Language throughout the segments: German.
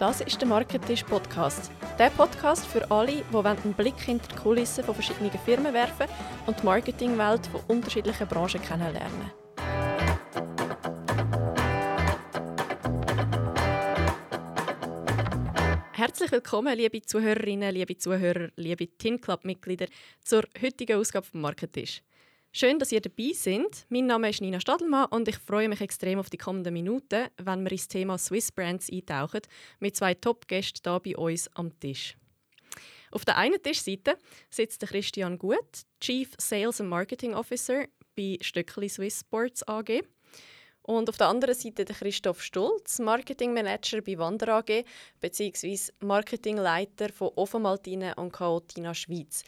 Das ist der Marketisch Podcast. Der Podcast für alle, die einen Blick hinter die Kulissen von verschiedenen Firmen werfen und die Marketingwelt von unterschiedlichen Branchen kennenlernen. Herzlich willkommen, liebe Zuhörerinnen, liebe Zuhörer, liebe Tin Club Mitglieder, zur heutigen Ausgabe vom Marketisch. Schön, dass ihr dabei seid. Mein Name ist Nina Stadelmann und ich freue mich extrem auf die kommenden Minuten, wenn wir ins Thema Swiss Brands eintauchen, mit zwei Top-Gästen hier bei uns am Tisch. Auf der einen Tischseite sitzt Christian Gut, Chief Sales and Marketing Officer bei Stöckli Swiss Sports AG. Und auf der anderen Seite der Christoph Stulz, Marketing Manager bei Wander AG bzw. Marketingleiter von Offenmaltine und Chaotina Schweiz.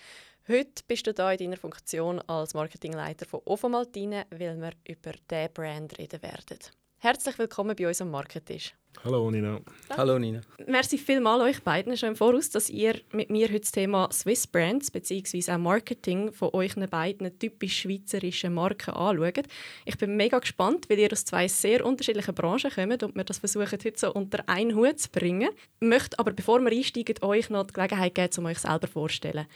Heute bist du hier in deiner Funktion als Marketingleiter von Ofomaltine, weil wir über diesen Brand reden werden. Herzlich willkommen bei uns am Marketisch. Hallo Nina. Ja. Hallo Nina. Merci vielmals euch beiden schon im Voraus, dass ihr mit mir heute das Thema Swiss Brands bzw. auch Marketing von euch beiden typisch schweizerischen Marken anschaut. Ich bin mega gespannt, weil ihr aus zwei sehr unterschiedlichen Branchen kommt und wir das versuchen heute so unter einen Hut zu bringen. Ich möchte aber, bevor wir einsteigen, euch noch die Gelegenheit geben, um euch selber vorzustellen.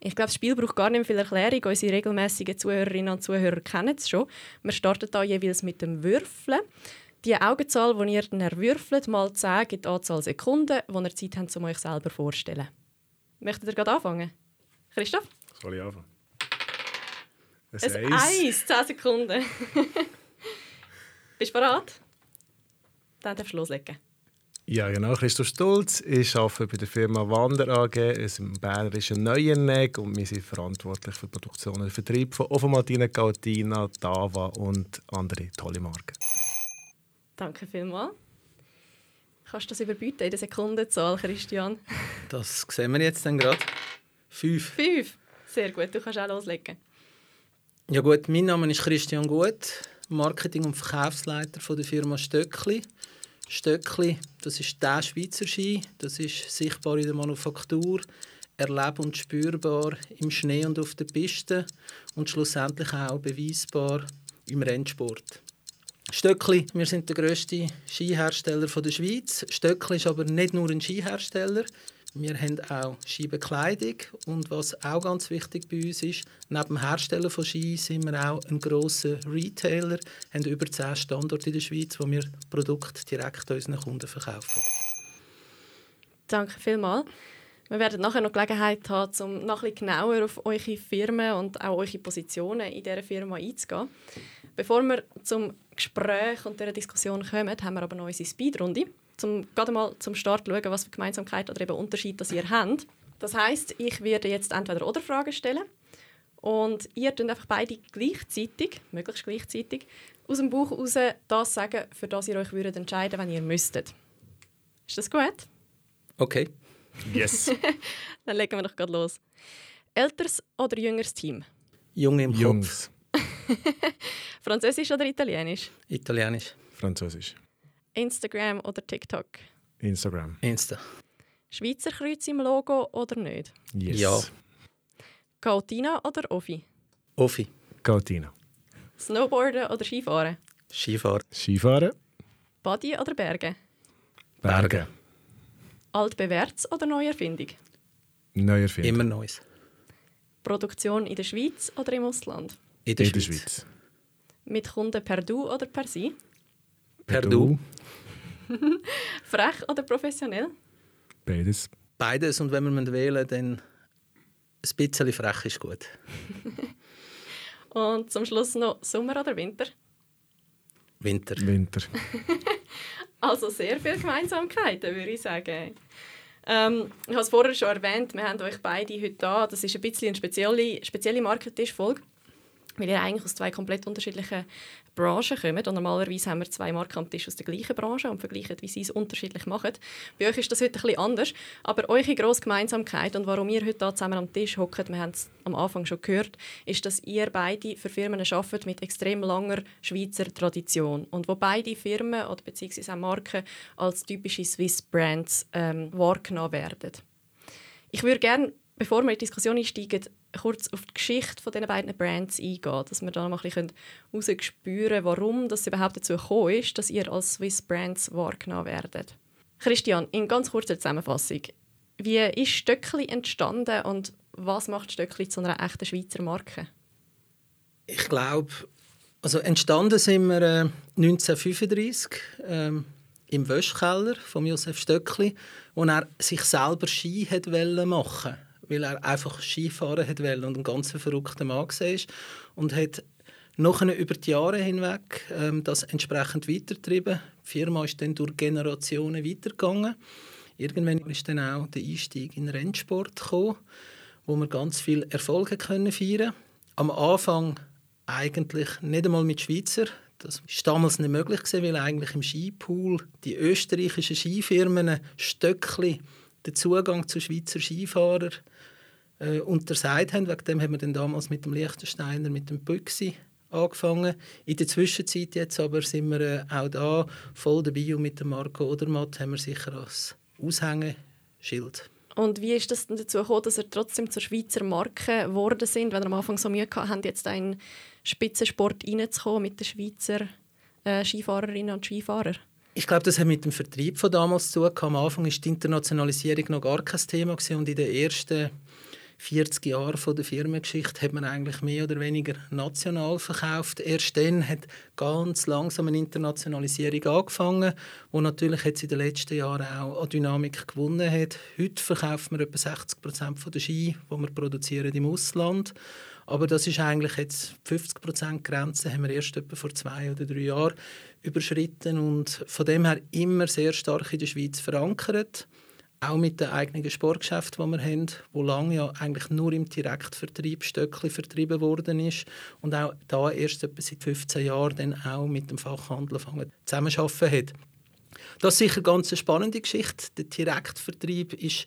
Ich glaube, das Spiel braucht gar nicht viel Erklärung. Unsere regelmäßigen Zuhörerinnen und Zuhörer kennen es schon. Wir starten da jeweils mit dem Würfeln. Die Augenzahl, die ihr dann erwürfelt, mal 10, gibt die Anzahl Sekunden, die ihr Zeit habt, um euch selber vorzustellen. Möchtet ihr gerade anfangen? Christoph? Soll ich anfangen? Ein Eis. 10 Sekunden. Bist du bereit? Dann darfst du loslegen. Ja, genau. Christoph Stolz. Ich arbeite bei der Firma Wander AG, einem bayerischen Neuenegg und wir sind verantwortlich für die Produktion und Vertrieb von Ovomaltine, Gautina, Dava und andere tolle Marken. Danke vielmals. Kannst du das überbieten in der Sekundenzahl, Christian? Das sehen wir jetzt dann gerade. Fünf. Fünf. Sehr gut, du kannst auch loslegen. Ja gut, mein Name ist Christian Gut, Marketing- und Verkaufsleiter von der Firma Stöckli. Stöckli, das ist der Schweizer Ski, das ist sichtbar in der Manufaktur, erlebbar und spürbar im Schnee und auf der Piste und schlussendlich auch beweisbar im Rennsport. Stöckli, wir sind der grösste Skihersteller der Schweiz. Stöckli ist aber nicht nur ein Skihersteller. Wir haben auch Skibekleidung und was auch ganz wichtig bei uns ist, neben dem Herstellen von Ski sind wir auch ein grosser Retailer, haben über 10 Standorte in der Schweiz, wo wir Produkte direkt unseren Kunden verkaufen. Danke vielmals. Wir werden nachher noch Gelegenheit haben, um noch ein bisschen genauer auf eure Firmen und auch eure Positionen in dieser Firma einzugehen. Bevor wir zum Gespräch und dieser Diskussion kommen, haben wir aber noch unsere Speedrunde zum gerade mal zum Start schauen, was für Gemeinsamkeit oder eben Unterschied das ihr habt. Das heißt, ich werde jetzt entweder oder Fragen stellen und ihr könnt einfach beide gleichzeitig, möglichst gleichzeitig, aus dem Buch heraus das sagen, für das ihr euch würdet entscheiden, wenn ihr müsstet. Ist das gut? Okay. Yes. Dann legen wir doch gerade los. Älteres oder jüngeres Team? Junge im Jungs. Französisch oder Italienisch? Italienisch. Französisch. Instagram oder TikTok? Instagram. Insta. Schweizer Kreuz im Logo oder nicht? Yes. Ja. Gautina oder Ofi? Ofi. Gautina. Snowboarden oder Skifahren? Skifahren. Skifahren. Body oder Berge? Berge. Altbewährtes oder Neuerfindung? Neuerfindung. Immer Neues. Produktion in der Schweiz oder im Ausland? In der, In der Schweiz. Schweiz. Mit Kunden per Du oder per Sie? Per Du. Frech oder professionell? Beides. Beides und wenn wir wählen dann ein bisschen frech ist gut. Und zum Schluss noch Sommer oder Winter? Winter. Winter. Also sehr viele Gemeinsamkeiten, würde ich sagen. Ähm, ich habe es vorher schon erwähnt, wir haben euch beide heute da. Das ist ein bisschen eine spezielle, spezielle Marketisch-Folge, weil ihr eigentlich aus zwei komplett unterschiedlichen Branchen kommt. Und normalerweise haben wir zwei Marken am Tisch aus der gleichen Branche und vergleichen, wie sie es unterschiedlich machen. Bei euch ist das heute bisschen anders. Aber eure grosse Gemeinsamkeit und warum ihr heute da zusammen am Tisch hockt, wir haben es am Anfang schon gehört, ist, dass ihr beide für Firmen arbeitet mit extrem langer Schweizer Tradition. Und wo beide Firmen oder beziehungsweise auch Marken als typische Swiss Brands ähm, wahrgenommen werden. Ich würde gerne, bevor wir in die Diskussion einsteigen, kurz auf die Geschichte von diesen beiden Brands eingehen, dass wir da mal ein bisschen herausspüren warum das überhaupt dazu gekommen ist, dass ihr als Swiss Brands wahrgenommen werdet. Christian, in ganz kurzer Zusammenfassung. Wie ist Stöckli entstanden und was macht Stöckli zu einer echten Schweizer Marke? Ich glaube, also entstanden sind wir äh, 1935 ähm, im Wäschkeller von Josef Stöckli, wo er sich selber Ski machen weil er einfach Skifahren hat und ein ganz verrückter Mann war und hat Nachher über die Jahre hinweg ähm, das entsprechend weitergetrieben. Die Firma ist dann durch Generationen weitergegangen. Irgendwann ist dann auch der Einstieg in den Rennsport gekommen, wo wir ganz viele Erfolge können feiern Am Anfang eigentlich nicht einmal mit Schweizer. Das war damals nicht möglich, weil eigentlich im Skipool die österreichischen Skifirmen Stöckli den Zugang zu Schweizer Skifahrern äh, untersagt haben. Wegen dem haben wir dann damals mit dem Liechtensteiner, mit dem Büchsi angefangen. In der Zwischenzeit jetzt aber sind wir äh, auch da voll dabei und mit dem Marco Odermatt haben wir sicher als Aushängeschild. Und wie ist das denn dazu gekommen, dass ihr trotzdem zur Schweizer Marke geworden sind, wenn ihr am Anfang so Mühe habt, jetzt einen Spitzensport reinzukommen mit den Schweizer äh, Skifahrerinnen und Skifahrern? Ich glaube, das hat mit dem Vertrieb von damals zu tun. Am Anfang war die Internationalisierung noch gar kein Thema und in den ersten 40 Jahre von der Firmengeschichte hat man eigentlich mehr oder weniger national verkauft. Erst dann hat ganz langsam eine Internationalisierung angefangen, wo natürlich jetzt in den letzten Jahren auch an Dynamik gewonnen hat. Heute verkauft man etwa 60 Prozent der Ski, die wir produzieren im Ausland. Aber das ist eigentlich jetzt 50 Prozent Grenze haben wir erst etwa vor zwei oder drei Jahren überschritten und von dem her immer sehr stark in der Schweiz verankert auch mit den eigenen Sportgeschäften, die wir haben, wo lange ja eigentlich nur im Direktvertrieb Stöckli vertrieben worden ist und auch da erst etwa seit 15 Jahren dann auch mit dem Fachhandel zusammenarbeiten hat. Das ist sicher eine ganz spannende Geschichte. Der Direktvertrieb ist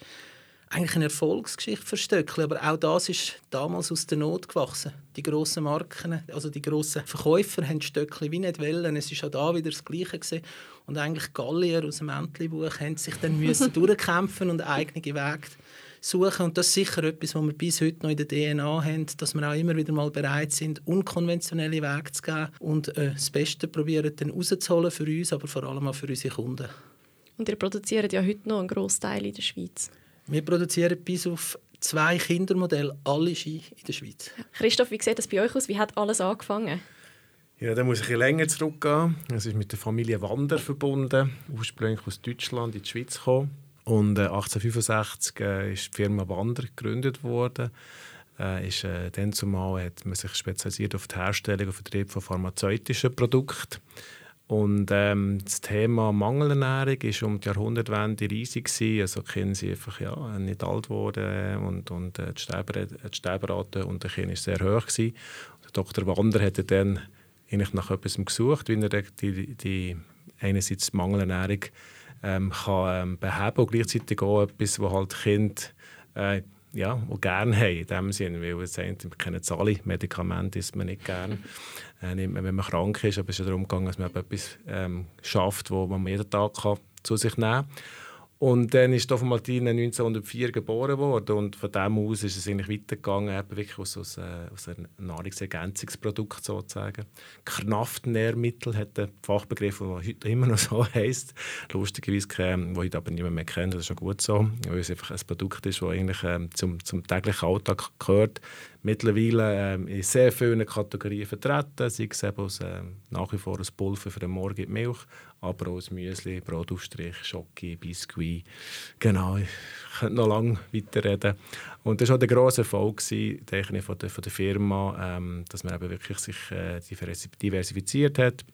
eigentlich eine Erfolgsgeschichte für Stöckli, aber auch das ist damals aus der Not gewachsen. Die grossen Marken, also die grossen Verkäufer haben Stöckli wie nicht wollen. Es ist auch da wieder das Gleiche gewesen. Und eigentlich Gallier aus dem Entlebuch haben sich dann müssen durchkämpfen und eigene Wege suchen. Und das ist sicher etwas, was wir bis heute noch in der DNA haben, dass wir auch immer wieder mal bereit sind, unkonventionelle Wege zu gehen und äh, das Beste probieren dann rauszuholen für uns, aber vor allem auch für unsere Kunden. Und ihr produziert ja heute noch einen grossen Teil in der Schweiz. Wir produzieren bis auf zwei Kindermodelle alle Ski in der Schweiz. Christoph, wie sieht das bei euch aus? Wie hat alles angefangen? Ja, da muss ich ein länger zurückgehen. Es ist mit der Familie Wander verbunden, ursprünglich aus Deutschland in die Schweiz gekommen. Und äh, 1865 äh, ist die Firma Wander gegründet worden. Äh, ist, äh, dann zumal hat man sich spezialisiert auf die Herstellung und Vertrieb von pharmazeutischen Produkten. Und ähm, das Thema Mangelernährung war um die Jahrhundertwende riesig. Gewesen. Also Kinder sind einfach ja, nicht alt geworden und, und äh, die, Sterber, die Sterberate unter Kindern war sehr hoch. Gewesen. Dr. Wander hat dann eigentlich nach etwas gesucht, wie er die, die einerseits die Mangelernährung ähm, kann, ähm, beheben und gleichzeitig auch etwas, wo halt Kinder äh, ja, auch gerne haben, in dem Sinne, weil es wir kennen alle Medikamente isst man nicht gerne, äh, nimmt man, wenn man krank ist, aber es ist ja darum gegangen, dass man etwas ähm, schafft, wo man jeden Tag kann, zu sich nehmen kann. Und dann ist Dov Martine 1904 geboren worden und von dem aus ist es eigentlich weitergegangen, eben wirklich aus, aus, äh, aus einem Nahrungsergänzungsprodukt sozusagen. Kraftnährmittel hat der Fachbegriff, der heute immer noch so heisst. Lustigerweise, äh, wo ich aber niemand mehr kennt, das ist schon gut so, weil es einfach ein Produkt ist, das eigentlich äh, zum, zum täglichen Alltag gehört mittlerweile ähm, in sehr vielen Kategorien vertreten, sei es eben aus, ähm, nach wie vor aus Pulver für den Morgen die Milch, aber auch aus Müsli, Brotaufstrich, Schoki, Biskuit. Genau, ich könnte noch lange weiterreden. Und das war auch der grosse Erfolg denke von, der, von der Firma, ähm, dass man eben wirklich sich äh, diversifiziert hat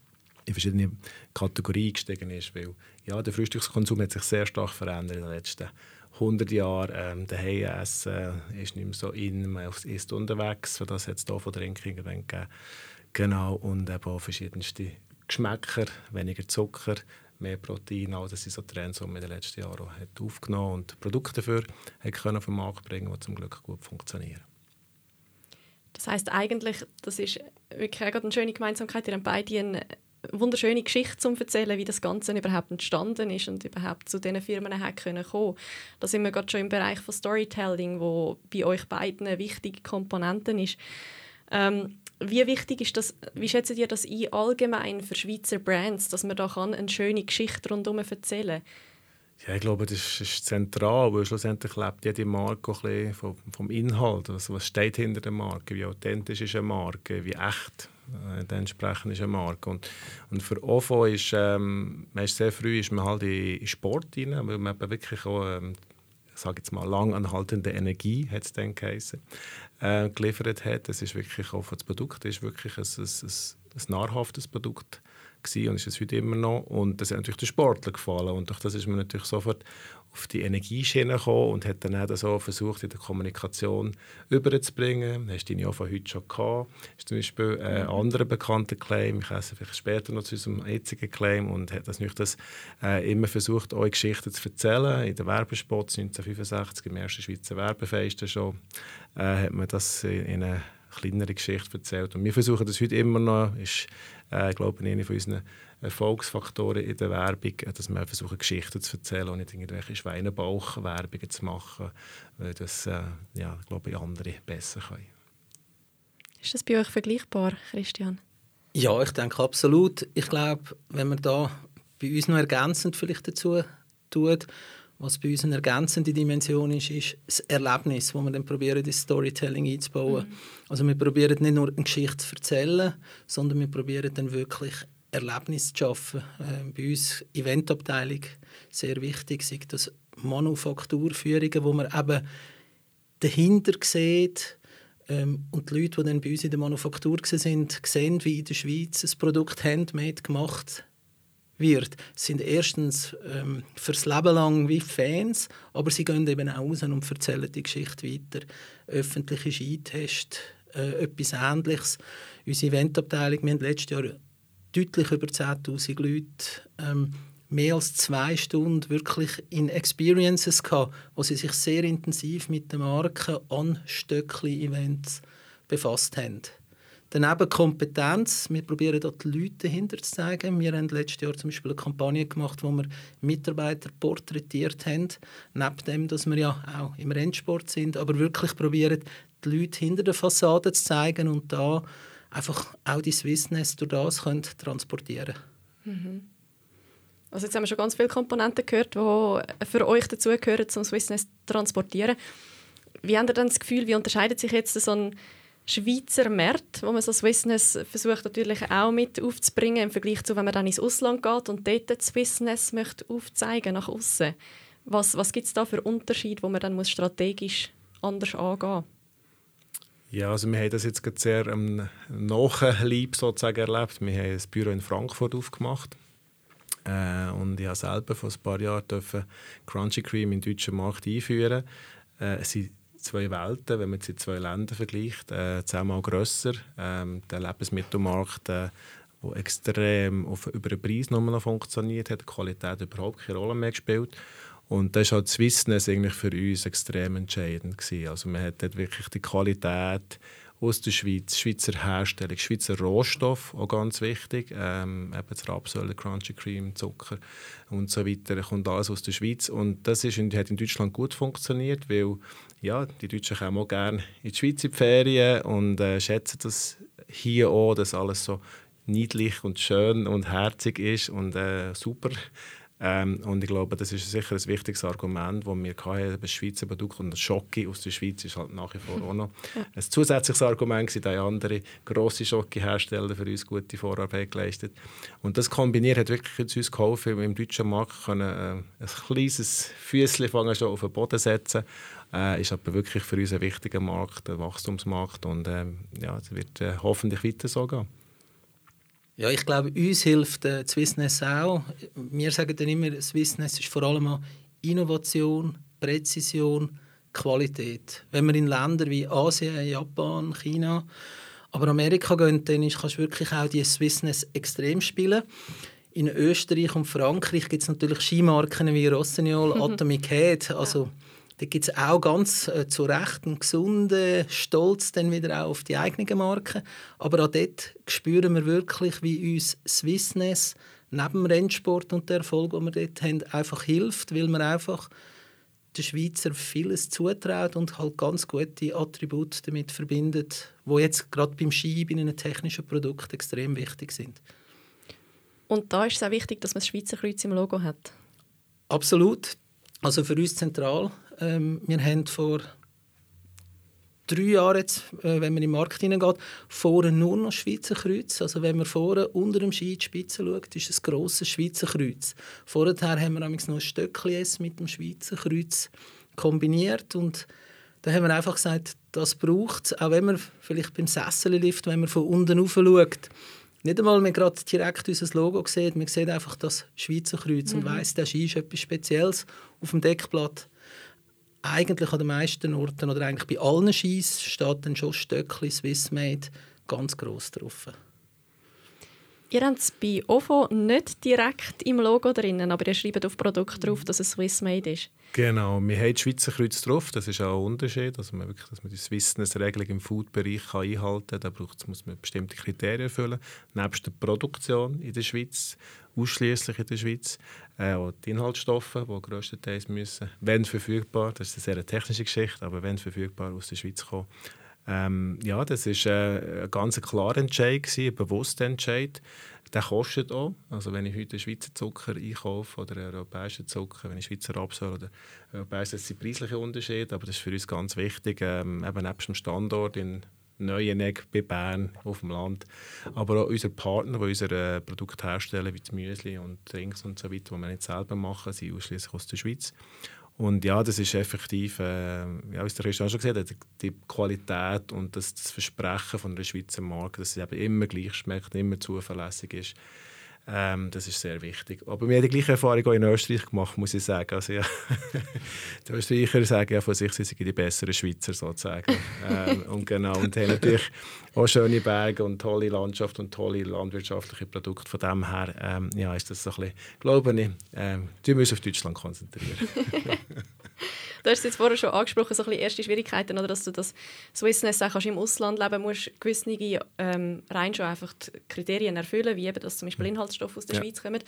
in verschiedene Kategorien gestiegen ist, weil ja, der Frühstückskonsum hat sich sehr stark verändert in den letzten Jahren. 100 Jahre ähm, daheim essen äh, ist nicht mehr so in, man ist unterwegs, für das hat es hier von Trinken gegeben. Genau, und eben auch verschiedenste Geschmäcker, weniger Zucker, mehr Protein, all das sind so Trends, die man in den letzten Jahren hat aufgenommen und Produkte dafür hat können auf den Markt bringen, die zum Glück gut funktionieren. Das heißt eigentlich, das ist wirklich eine schöne Gemeinsamkeit, ihr habt beide einen wunderschöne Geschichte zu erzählen, wie das Ganze überhaupt entstanden ist und überhaupt zu diesen Firmen hat können kommen. Da sind wir gerade schon im Bereich von Storytelling, wo bei euch beiden eine wichtige Komponente ist. Ähm, wie wichtig ist das, wie schätzt ihr das ein allgemein für Schweizer Brands, dass man da kann eine schöne Geschichte rundherum erzählen Ja, ich glaube, das ist, zentral, weil schlussendlich lebt jede Marke ein vom, vom Inhalt. Also was steht hinter der Marke? Wie authentisch ist eine Marke? Wie echt äh, ist eine Marke? Und, und für OFO ist, ähm, man ist sehr früh ist man halt in, in Sport rein, weil man wirklich auch ähm, sage jetzt mal, langanhaltende Energie, hat es dann geheißen, äh, geliefert hat. Das ist wirklich auch das Produkt, das ist wirklich ein, ein, ein, ein nahrhaftes Produkt gewesen und ist es heute immer noch. Und das hat natürlich den Sportler gefallen und durch das ist man natürlich sofort auf die Energieschiene gekommen und hat dann auch so versucht, in der Kommunikation überzubringen. Hast du ihn ja von heute schon gehabt. Das ist zum Beispiel ein mhm. anderer bekannter Claim, ich weiß vielleicht später noch zu unserem jetzigen Claim und hat das, das äh, immer versucht, eure Geschichten zu erzählen. In den Werbespots 1965, im ersten Schweizer Werbefest schon, äh, hat man das in eine kleinere Geschichte erzählt. Und wir versuchen das heute immer noch, ist, äh, glaube ich, einer von unseren Erfolgsfaktoren in der Werbung, dass wir versuchen, Geschichten zu erzählen und nicht irgendwelche Schweinebauch-Werbungen zu machen, weil das, äh, ja, glaube ich, andere besser können. Ist das bei euch vergleichbar, Christian? Ja, ich denke absolut. Ich glaube, wenn man da bei uns noch ergänzend vielleicht dazu tut, was bei uns eine ergänzende Dimension ist, ist das Erlebnis, wo wir dann probieren, das Storytelling einzubauen. Mhm. Also wir probieren nicht nur eine Geschichte zu erzählen, sondern wir probieren dann wirklich Erlebnis zu schaffen. Äh, bei uns Eventabteilung sehr wichtig sind das Manufakturführungen, wo man eben dahinter sieht ähm, und die Leute, die dann bei uns in der Manufaktur sind, sehen, wie in der Schweiz ein Produkt handmade gemacht wird, sind erstens ähm, fürs Leben lang wie Fans, aber sie gehen eben auch raus und erzählen die Geschichte weiter. Öffentliche Skitest, äh, etwas Ähnliches. Unsere Eventabteilung, wir haben letztes Jahr deutlich über 10'000 Leute ähm, mehr als zwei Stunden wirklich in Experiences gehabt, wo sie sich sehr intensiv mit der Marke an Stöckli-Events befasst haben. Daneben Kompetenz. Wir probieren dort die Leute dahinter zu zeigen. Wir haben letztes Jahr zum Beispiel eine Kampagne gemacht, wo wir Mitarbeiter porträtiert haben. Neben dem, dass wir ja auch im Rennsport sind, aber wirklich probieren, die Leute hinter der Fassade zu zeigen und da einfach auch die Swissness durch das können transportieren mhm. Also jetzt haben wir schon ganz viele Komponenten gehört, die für euch dazugehören, zum Swissness zu transportieren. Wie habt ihr dann das Gefühl, wie unterscheidet sich jetzt so ein Schweizer Markt, wo man so Swissness versucht natürlich auch mit aufzubringen im Vergleich zu, wenn man dann ins Ausland geht und dort das Swissness möchte aufzeigen nach außen. Was, was gibt es da für Unterschiede, wo man dann muss strategisch anders angehen ja, also wir haben das jetzt gerade sehr am Nachlieb sozusagen erlebt. Wir haben ein Büro in Frankfurt aufgemacht. Äh, und ich habe selber vor ein paar Jahren Crunchy Cream in den deutschen Markt einführen. Äh, es sind zwei Welten, wenn man sie zwei Länder vergleicht, äh, zehnmal grösser. Ähm, der Lebensmittelmarkt, äh, extrem auf, über den Preis nur noch funktioniert hat, die Qualität überhaupt keine Rolle mehr gespielt. Und das war halt Swissness eigentlich für uns extrem entscheidend. Gewesen. Also man hat dort wirklich die Qualität aus der Schweiz, Schweizer Herstellung, Schweizer Rohstoff, auch ganz wichtig, ähm, eben das Rapsöl, Crunchy Cream, Zucker und so weiter, kommt alles aus der Schweiz und das ist, hat in Deutschland gut funktioniert, weil ja, die Deutschen kommen auch gerne in die Schweiz in die Ferien und äh, schätzen das hier auch, dass alles so niedlich und schön und herzig ist und äh, super ähm, und ich glaube, das ist sicher ein wichtiges Argument, das wir hatten, das Schweizer Produkt und das Schoki aus der Schweiz ist halt nach wie vor auch noch ja. ein zusätzliches Argument gewesen, da andere grosse Schoki-Hersteller für uns gute Vorarbeit geleistet. Und das kombiniert hat wirklich uns geholfen, im deutschen Markt können, äh, ein kleines Füßchen schon auf den Boden setzen äh, ist aber wirklich für uns ein wichtiger Markt, ein Wachstumsmarkt und äh, ja, es wird äh, hoffentlich weiter so gehen. Ja, ich glaube, uns hilft äh, Swissness auch. Wir sagen dann immer, Swissness ist vor allem Innovation, Präzision, Qualität. Wenn wir in Länder wie Asien, Japan, China, aber Amerika gehen, dann kannst du wirklich auch die Swissness extrem spielen. In Österreich und Frankreich gibt es natürlich Skimarken wie Rossignol, Atomic Head, also da gibt es auch ganz äh, zu Recht einen gesunden Stolz dann wieder auch auf die eigenen Marken. Aber auch dort spüren wir wirklich, wie uns Swissness neben dem Rennsport und der Erfolg, den wir dort haben, einfach hilft, weil man einfach den Schweizer vieles zutraut und halt ganz gute Attribute damit verbindet, wo jetzt gerade beim Ski, bei einem technischen Produkt extrem wichtig sind. Und da ist es auch wichtig, dass man das Schweizer Kreuz im Logo hat. Absolut. Also für uns zentral. Ähm, wir haben vor drei Jahren, jetzt, äh, wenn man in den Markt hineingeht, vorne nur noch Schweizer Kreuz. Also wenn man vorne unter dem Ski in die Spitze schaut, ist es ein grosses Schweizer Kreuz. Vorher haben wir noch ein Stöckchen mit dem Schweizer Kreuz kombiniert und da haben wir einfach gesagt, das braucht es, auch wenn man vielleicht beim Sessellift, wenn man von unten rauf schaut, nicht einmal man gerade direkt unser Logo sieht, man sieht einfach das Schweizer Kreuz mhm. und weiss, der Ski ist etwas Spezielles auf dem Deckblatt. Eigentlich an den meisten Orten oder eigentlich bei allen Skis steht dann schon Stöckli Swissmade ganz gross drauf. Ihr habt es bei OFO nicht direkt im Logo drin, aber ihr schreibt auf Produkt drauf, dass es Swissmade ist. Genau, wir haben das Schweizer Kreuz drauf, das ist auch ein Unterschied, also man wirklich, dass man die Swissness-Regelung im Food-Bereich einhalten kann, da braucht, muss man bestimmte Kriterien erfüllen, nebst der Produktion in der Schweiz, ausschließlich in der Schweiz, äh, die Inhaltsstoffe, die größtenteils müssen, wenn verfügbar, das ist eine sehr technische Geschichte, aber wenn verfügbar aus der Schweiz kommen, ähm, ja, das war äh, ein ganz klarer Entscheid, ein bewusster Entscheid. Der kostet auch. Also wenn ich heute Schweizer Zucker einkaufe oder europäischen Zucker, wenn ich Schweizer Rapsöl oder europäisch, das sind preisliche Unterschiede, aber das ist für uns ganz wichtig, ähm, eben neben dem Standort in Neuenegg bei Bern auf dem Land, aber auch unsere Partner, die unsere Produkte herstellen, wie das Müsli und Drinks und so weiter, die wir nicht selber machen, sind ausschließlich aus der Schweiz. Und ja, das ist effektiv, äh, ja, wie der Christian schon gesagt hat, die Qualität und das, das Versprechen von der Schweizer Marke, dass es eben immer gleich schmeckt, immer zuverlässig ist. Ähm, das ist sehr wichtig. Aber wir haben die gleiche Erfahrung auch in Österreich gemacht, muss ich sagen. Also, ja, die Österreicher sagen ja von sich, sie sind die besseren Schweizer sozusagen. ähm, und genau, und haben natürlich auch schöne Berge und tolle Landschaft und tolle landwirtschaftliche Produkte. Von dem her ähm, ja, ist das so ein bisschen, glaube ich, ähm, wir müssen auf Deutschland konzentrieren. Du hast es jetzt vorher schon angesprochen, so ein bisschen erste Schwierigkeiten, oder dass du das Swissness auch im Ausland leben musst, gewisse ähm, rein schon einfach die Kriterien erfüllen, wie eben, dass zum Beispiel Inhaltsstoffe aus der ja. Schweiz kommen.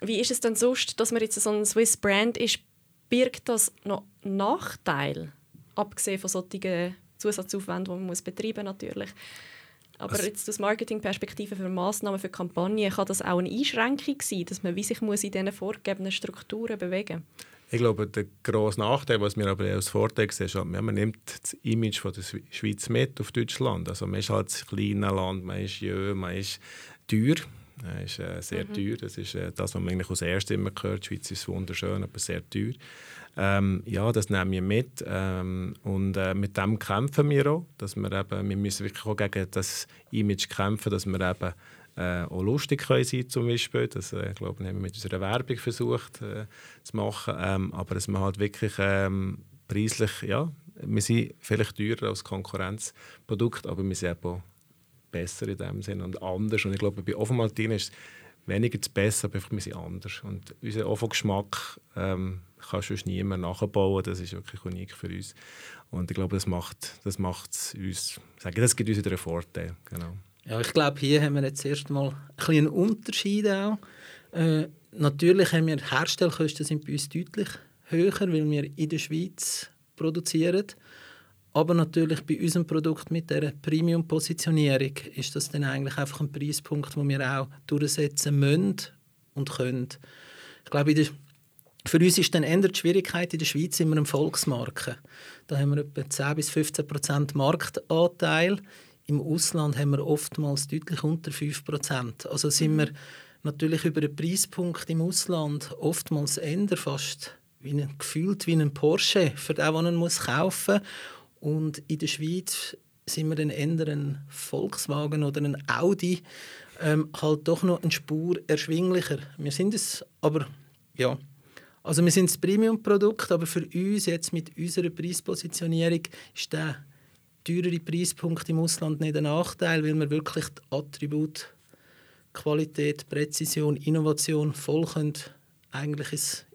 Wie ist es denn sonst, dass man jetzt so ein Swiss Brand ist, birgt das noch Nachteil, abgesehen von solchen Zusatzaufwänden, die man muss betreiben natürlich. Aber also, jetzt aus Marketingperspektive für Massnahmen, für Kampagnen, kann das auch eine Einschränkung sein, dass man wie sich muss in diesen vorgegebenen Strukturen bewegen muss? Ich glaube, der grosse Nachteil, was wir aber als Vorteil sehen, ist, man nimmt das Image von der Schweiz mit auf Deutschland. Also man ist halt ein kleines Land, man ist jung, man ist teuer. Man ist äh, sehr mhm. teuer. Das ist äh, das, was man eigentlich als erstes immer hört. Die Schweiz ist wunderschön, aber sehr teuer. Ähm, ja, das nehmen wir mit. Ähm, und äh, mit dem kämpfen wir auch. Dass wir, eben, wir müssen wirklich auch gegen das Image kämpfen, dass wir eben äh, auch lustig können sein zum Beispiel. Das äh, glaube ich, haben wir mit unserer Werbung versucht äh, zu machen. Ähm, aber dass man halt wirklich ähm, preislich, ja, wir sind vielleicht teurer als Konkurrenzprodukt, aber wir sind auch besser in dem Sinne und anders. Und ich glaube, bei Ovomaltin ist es weniger zu besser, aber einfach wir sind anders. Und unser Ofo-Geschmack ähm, kann sonst niemand nachbauen. Das ist wirklich unik für uns. Und ich glaube, das macht, das macht uns, sage, das gibt uns wieder einen Vorteil. Genau. Ja, ich glaube, hier haben wir jetzt erstmal ein einen Unterschied auch. Äh, natürlich haben wir Herstellkosten sind bei uns deutlich höher, weil wir in der Schweiz produzieren. Aber natürlich bei unserem Produkt mit der Premium-Positionierung ist das dann eigentlich einfach ein Preispunkt, den wir auch durchsetzen müssen und können. Ich glaube, der, für uns ist dann eher die Schwierigkeit in der Schweiz immer eine Volksmarke. Da haben wir etwa 10 bis 15 Prozent Marktanteil. Im Ausland haben wir oftmals deutlich unter 5%. Also sind mhm. wir natürlich über den Preispunkt im Ausland oftmals eher fast wie ein, gefühlt wie ein Porsche, für den, den man muss kaufen muss. Und in der Schweiz sind wir dann eher ein Volkswagen oder ein Audi, ähm, halt doch noch eine Spur erschwinglicher. Wir sind es, aber ja, also wir sind das Premium-Produkt, aber für uns jetzt mit unserer Preispositionierung ist der teurere Preispunkte im Ausland nicht ein Nachteil, weil wir wirklich die Attribute Qualität, Präzision, Innovation voll können eigentlich ins,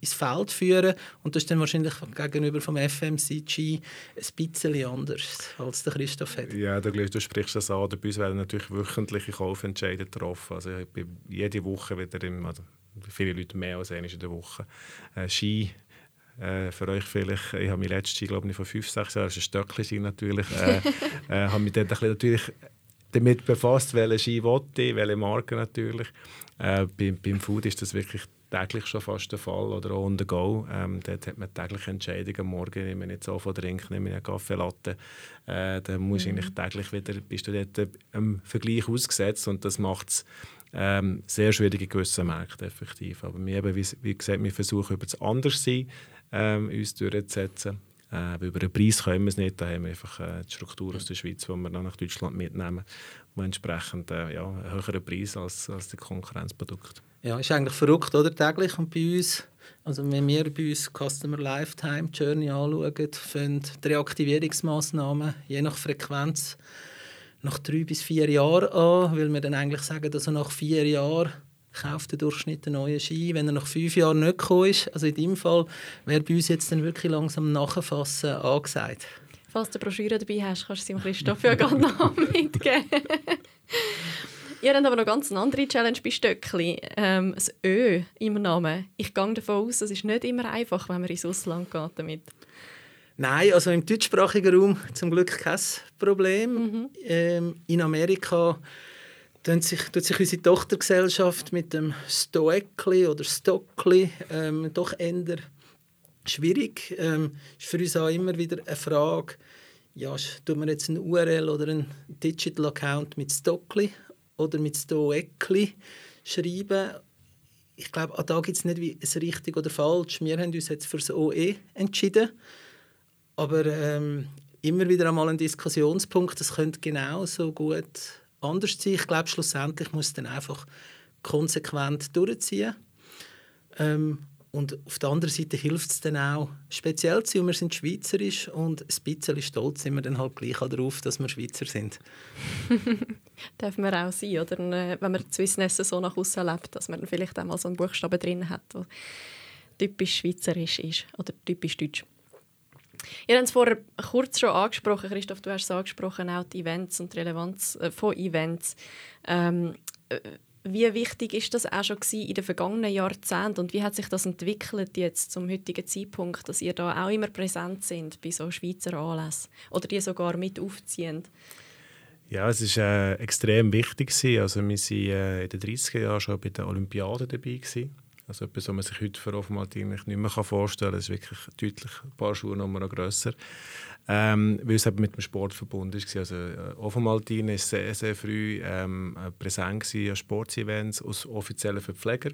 ins Feld führen und das ist dann wahrscheinlich gegenüber vom FMCG ein bisschen anders, als der Christoph hat. Ja, du, du sprichst das an. Bei uns werden natürlich wöchentliche Kaufentscheide getroffen. Also ich bin jede Woche wieder im, also viele Leute mehr als einmal in der Woche, äh, Ski äh, für euch vielleicht, ich habe mich letztes Jahr, glaube ich, vor fünf, sechs Jahren, das ist ein Stöckchen natürlich, äh, äh, habe mich dort ein bisschen natürlich damit befasst, welche Ski wollte ich, welche Marke natürlich. Äh, beim, beim Food ist das wirklich täglich schon fast der Fall oder auch on the go. Ähm, dort hat man tägliche Entscheidungen. Morgen nehme ich nicht so von Trink, nehme ich einen Kaffee Latte. Äh, dann musst mhm. eigentlich täglich wieder, bist du dort im Vergleich ausgesetzt und das macht es ähm, sehr schwierig in gewissen Märkten effektiv. Aber wir, eben, wie, wie gesagt, wir versuchen über das Anderssein ähm, uns durchzusetzen. Äh, über den Preis können wir es nicht. Da haben wir einfach äh, die Struktur aus der Schweiz, die wir dann nach Deutschland mitnehmen, wo entsprechend äh, ja, einen höheren Preis als, als die Konkurrenzprodukte. Ja, ist eigentlich verrückt, oder? Täglich und bei uns, also wenn wir bei uns Customer Lifetime Journey anschauen, finden die Reaktivierungsmaßnahmen je nach Frequenz nach drei bis vier Jahren an, weil wir dann eigentlich sagen, dass er nach vier Jahren kauft der Durchschnitt einen neuen Ski, wenn er nach fünf Jahren nicht gekommen ist. Also in deinem Fall wäre bei uns jetzt dann wirklich langsam Nachfassen angesagt. Falls du eine Broschüre dabei hast, kannst du sie Christoph ja gerne noch mitgeben. Ihr habt aber noch ganz eine andere Challenge bei Stöckli. Ähm, das Ö im Namen. Ich gehe davon aus, es ist nicht immer einfach, wenn man ins Ausland geht damit. Nein, also im deutschsprachigen Raum zum Glück kein Problem. Mhm. Ähm, in Amerika tut sich, tut sich unsere Tochtergesellschaft mit dem Stoekli oder Stockli ähm, doch eher schwierig. Ähm, ist für uns auch immer wieder eine Frage, ja, tun wir jetzt ein URL oder ein Digital Account mit Stockli oder mit Stoekli schreiben? Ich glaube, da gibt es nicht wie es richtig oder falsch. Wir haben uns jetzt für das OE entschieden. Aber ähm, immer wieder einmal ein Diskussionspunkt, das könnte genauso gut anders sein. Ich glaube, schlussendlich muss dann einfach konsequent durchziehen. Ähm, und auf der anderen Seite hilft es dann auch, speziell zu sein, wir sind schweizerisch und ein bisschen stolz sind wir dann halt gleich darauf, dass wir Schweizer sind. Darf man auch sein, oder? Äh, wenn man Swissness so nach außen lebt, dass man vielleicht auch mal so einen Buchstaben drin hat, der typisch schweizerisch ist oder typisch deutsch. Ihr habt es vorher kurz schon angesprochen, Christoph, du hast es angesprochen, auch die Events und die Relevanz äh, von Events. Ähm, äh, wie wichtig ist das auch schon in den vergangenen Jahrzehnten und wie hat sich das entwickelt jetzt zum heutigen Zeitpunkt, dass ihr da auch immer präsent sind bei so Schweizer Anlässen oder die sogar mit aufziehen? Ja, es war äh, extrem wichtig. Also wir waren äh, in den 30er Jahren schon bei den Olympiaden dabei. Gewesen. Also etwas, was man sich heute für Offenmartin nicht mehr vorstellen kann. Es ist wirklich deutlich ein paar Schuhe noch grösser. Ähm, weil es eben mit dem Sport verbunden ist. Also äh, Offenmaltin war sehr, sehr früh ähm, präsent an Sportevents aus offiziellen Verpfleger.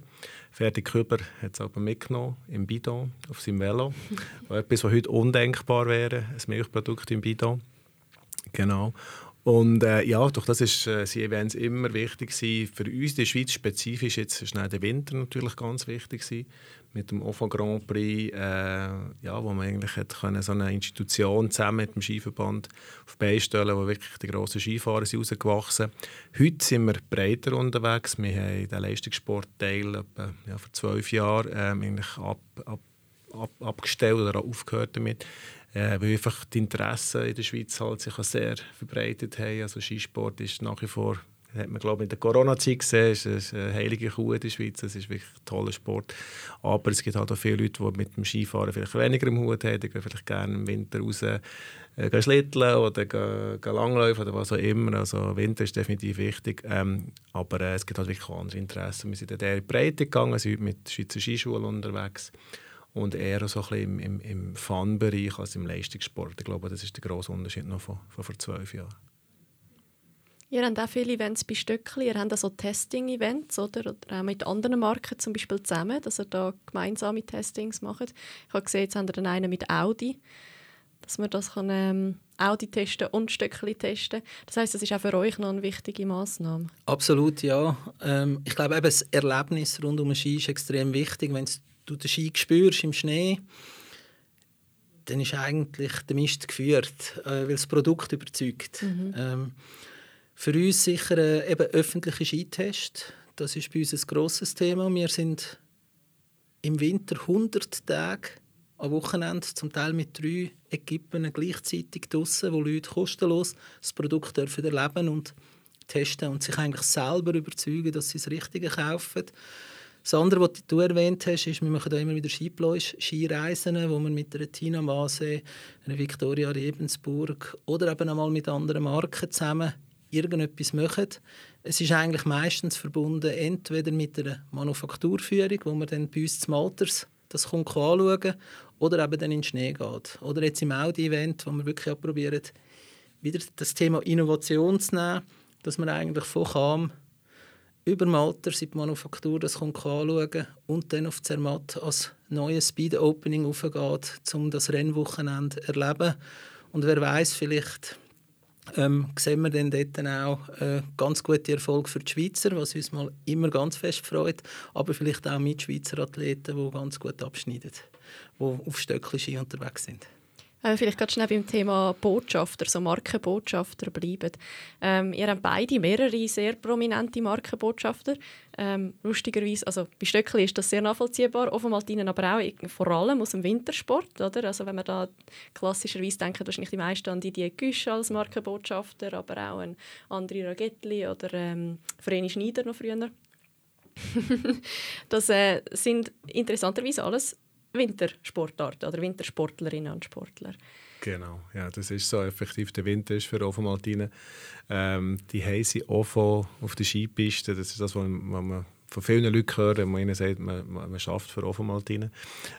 Ferdi Küber hat es aber mitgenommen im Bidon auf seinem Velo. etwas, was heute undenkbar wäre, ein Milchprodukt im Bidon. Genau. Und äh, ja, doch das ist äh, sind Events immer wichtig gewesen. Für uns in der Schweiz spezifisch jetzt ist der Winter natürlich ganz wichtig gewesen. mit dem OFA Grand Prix, äh, ja, wo man eigentlich hat können, so eine Institution zusammen mit dem Skiverband auf die stellen, wo wirklich die grossen Skifahrer sind rausgewachsen. Heute sind wir breiter unterwegs. Wir haben den Leistungssportteil ja, vor zwölf Jahren ähm, eigentlich ab, ab, ab, abgestellt oder aufgehört damit äh, weil einfach die Interessen in der Schweiz halt sich sehr verbreitet haben. Also Skisport ist nach wie vor, hat man glaube ich in der Corona-Zeit gesehen, ist eine heilige Kuh in der Schweiz. Es ist wirklich ein toller Sport. Aber es gibt halt auch viele Leute, die mit dem Skifahren vielleicht weniger im Hut haben, die gehen vielleicht gerne im Winter raus äh, schlitteln oder gehen, gehen langläufen oder was auch immer. Also Winter ist definitiv wichtig. Ähm, aber äh, es gibt halt wirklich andere Interessen. Wir sind in der Breite gegangen, sind mit Schweizer Skischulen unterwegs und eher so ein bisschen im, im, im Fun-Bereich als im Leistungssport. Ich glaube, das ist der grosse Unterschied noch von, von vor zwölf Jahren. Ihr habt auch viele Events bei Stöckli. Ihr habt auch so Testing-Events oder? oder auch mit anderen Marken zum Beispiel zusammen, dass ihr da gemeinsame Testings macht. Ich habe gesehen, jetzt habt ihr dann einen mit Audi, dass man das kann, ähm, Audi testen und Stöckli testen. Das heißt, das ist auch für euch noch eine wichtige Maßnahme. Absolut, ja. Ähm, ich glaube, eben das Erlebnis rund um den Ski ist extrem wichtig. Wenn du den Ski spürst im Schnee, dann ist eigentlich der Mist geführt, äh, weil das Produkt überzeugt. Mhm. Ähm, für uns sicher äh, eben öffentliche Skitest. Das ist bei uns ein grosses Thema. Wir sind im Winter 100 Tage am Wochenende, zum Teil mit drei Equipen gleichzeitig draussen, wo Leute kostenlos das Produkt dürfen erleben und testen und sich eigentlich selber überzeugen, dass sie das Richtige kaufen. Das andere, was du erwähnt hast, ist, wir machen da immer wieder Skipläusch, Skireisen, wo wir mit einer Tina Mase, einer Victoria Rebensburg oder eben einmal mit anderen Marken zusammen irgendetwas machen. Es ist eigentlich meistens verbunden entweder mit einer Manufakturführung, wo man dann bei uns zum Alters das kommt anschauen oder eben dann in den Schnee geht. Oder jetzt im Audi-Event, wo wir wirklich auch probieren, wieder das Thema Innovation zu nehmen, dass man eigentlich von Kam über Malters in die Manufaktur das kommt anschauen und dann auf Zermatt als neues Speed-Opening aufgeht, um das Rennwochenende zu erleben. Und wer weiß vielleicht ähm, sehen wir dann dort auch äh, ganz gute Erfolge für die Schweizer, was uns mal immer ganz fest freut, aber vielleicht auch mit Schweizer Athleten, die ganz gut abschneiden, die auf Stöckli unterwegs sind. Äh, vielleicht gerade schnell beim Thema Botschafter, so Markenbotschafter bleiben. Ähm, ihr habt beide mehrere sehr prominente Markenbotschafter. Ähm, lustigerweise, also bei Stöckli ist das sehr nachvollziehbar, Offenmaltinen aber auch vor allem aus dem Wintersport. Oder? Also wenn man da klassischerweise denkt, wahrscheinlich die meisten an Didier Güsch als Markenbotschafter, aber auch an André Ragettli oder ähm, Vreni Schneider noch früher. das äh, sind interessanterweise alles Wintersportarten oder Wintersportlerinnen und Sportler. Genau, ja, das ist so effektiv. Der Winter ist für Ofomaltine. Ähm, die heiße Ofo auf der Skipiste, das ist das, was man von vielen Leuten hören, man ihnen sagt, man, man, schafft für Ofomaltine.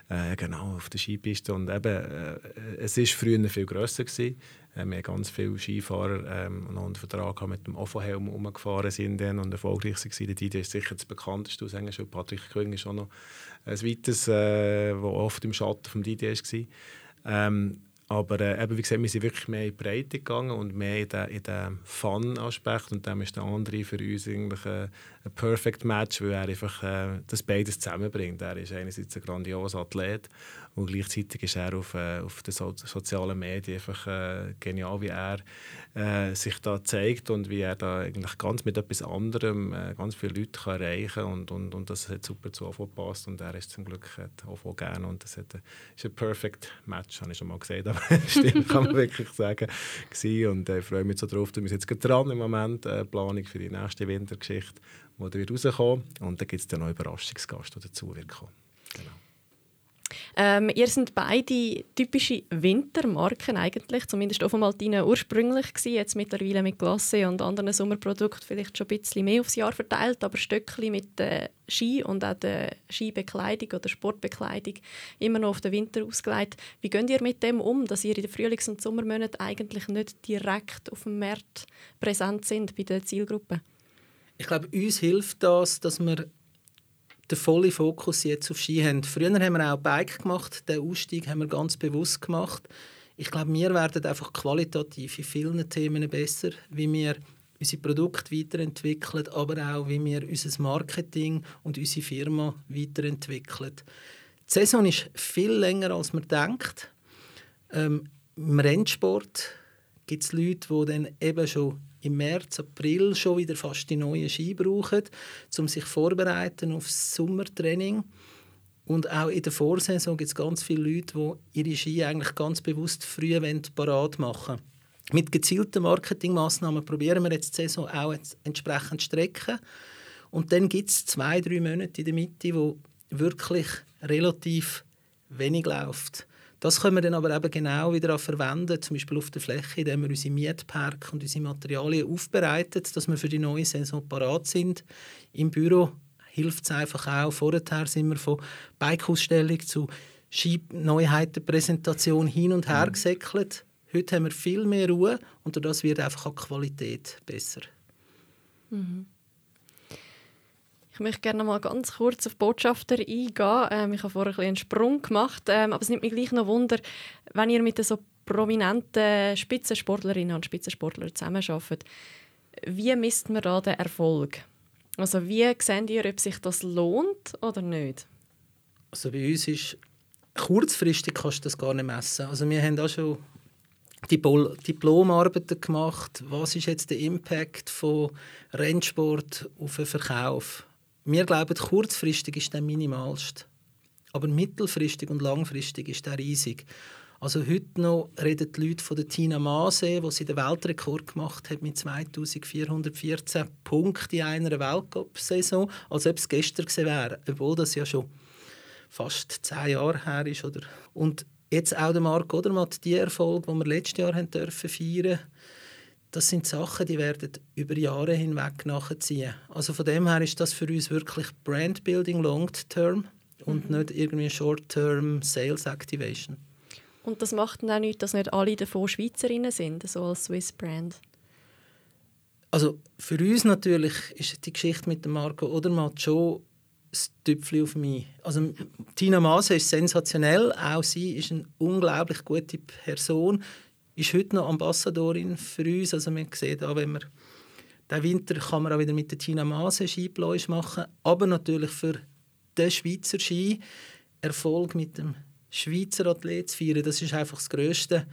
Äh, genau, auf der Skipiste. Und eben, äh, es war früher viel grösser. Gewesen. Äh, wir haben ganz viele Skifahrer ähm, noch einen Vertrag mit dem OFO-Helm umgefahren sind dann und erfolgreich waren. Die ist sicher das bekannteste Aushängeschild. Patrick König ist auch noch ein weiteres, äh, wo oft im Schatten vom Didier war. Ähm, aber äh, eben, wie gesagt, wir sind wirklich mehr in die Breite gegangen und mehr in den, den Fun-Aspekt. Und dann ist der andere für uns eigentlich ein, ein Perfect Match, weil er einfach äh, das beides zusammenbringt. Er ist einerseits ein grandioser Athlet und gleichzeitig ist er auf, äh, auf den so sozialen Medien einfach äh, genial, wie er äh, sich da zeigt und wie er da eigentlich ganz mit etwas anderem äh, ganz viele Leute kann erreichen kann. Und, und, und das hat super zu OVO gepasst und er ist zum Glück OVO gerne und das hat, ist ein Perfect Match, habe ich schon mal aber stimmt, kann man wirklich sagen. Und äh, ich freue mich so drauf, wir sind jetzt dran im Moment, äh, Planung für die nächste Wintergeschichte, die wird rauskommen und dann gibt es dann noch einen Überraschungsgast, der dazu wird kommen. Genau. Ähm, ihr seid beide typische Wintermarken eigentlich, zumindest Ofomaltine ursprünglich gewesen, jetzt mittlerweile mit Glasse und anderen Sommerprodukten vielleicht schon ein bisschen mehr aufs Jahr verteilt, aber Stöckli mit der Ski und auch der Skibekleidung oder Sportbekleidung immer noch auf den Winter ausgelegt. Wie geht ihr mit dem um, dass ihr in den Frühlings- und Sommermonaten eigentlich nicht direkt auf dem Markt präsent sind bei der Zielgruppe? Ich glaube, uns hilft das, dass wir den vollen Fokus jetzt auf Ski haben. Früher haben wir auch Bike gemacht, den Ausstieg haben wir ganz bewusst gemacht. Ich glaube, wir werden einfach qualitativ in vielen Themen besser, wie wir unsere Produkte weiterentwickeln, aber auch wie wir unser Marketing und unsere Firma weiterentwickeln. Die Saison ist viel länger, als man denkt. Ähm, Im Rennsport gibt es Leute, die dann eben schon im März, April schon wieder fast die neuen Ski brauchen, um sich vorbereiten auf das Sommertraining. Und auch in der Vorsaison gibt es ganz viele Leute, die ihre Ski eigentlich ganz bewusst früh parat machen wollen. Mit gezielten Marketingmaßnahmen probieren wir jetzt die Saison auch entsprechend zu strecken. Und dann gibt es zwei, drei Monate in der Mitte, wo wirklich relativ wenig läuft. Das können wir dann aber eben genau wieder verwenden, zum Beispiel auf der Fläche, indem wir unsere Mietpark und unsere Materialien aufbereiten, dass wir für die neue Saison parat sind. Im Büro hilft es einfach auch. Vorher sind wir von Bike-Ausstellung zu Neuheitenpräsentation hin und her mhm. gesäckelt. Heute haben wir viel mehr Ruhe und das wird einfach die Qualität besser. Mhm. Ich möchte gerne mal ganz kurz auf Botschafter eingehen. Ähm, ich habe vorher ein einen Sprung gemacht, ähm, aber es nimmt mich gleich noch Wunder, wenn ihr mit so prominenten Spitzensportlerinnen und Spitzensportlern zusammenarbeitet, wie misst man da den Erfolg? Also wie seht ihr, ob sich das lohnt oder nicht? Also bei uns ist kurzfristig kannst du das gar nicht messen. Also wir haben auch schon Diplomarbeiten gemacht. Was ist jetzt der Impact von Rennsport auf den Verkauf? Wir glauben, kurzfristig ist der minimalst. Aber mittelfristig und langfristig ist der riesig. Also heute noch reden die Leute von der Tina Maase, die sie den Weltrekord gemacht hat mit 2414 Punkten in einer Weltcup-Saison, als ob es gestern gewesen wäre, obwohl das ja schon fast zehn Jahre her ist. Oder? Und jetzt auch der Marc Odermatt, die Erfolg, den wir letztes Jahr haben dürfen feiern das sind Sachen, die werden über Jahre hinweg nachziehen. Also von dem her ist das für uns wirklich Brandbuilding long-term und mhm. nicht irgendwie Short-term Sales Activation. Und das macht dann auch nichts, dass nicht alle davon Schweizerinnen sind, so als Swiss Brand? Also für uns natürlich ist die Geschichte mit der Marke Odermatt schon das Tüpfchen auf mich. Also Tina Maase ist sensationell, auch sie ist eine unglaublich gute Person, ist heute noch Ambassadorin für uns. Also man sieht auch, wenn man den Winter kann man auch wieder mit der Tina Maase Skipläusch machen, aber natürlich für den Schweizer Ski Erfolg mit dem Schweizer Athlet zu feiern, das ist einfach das Größte.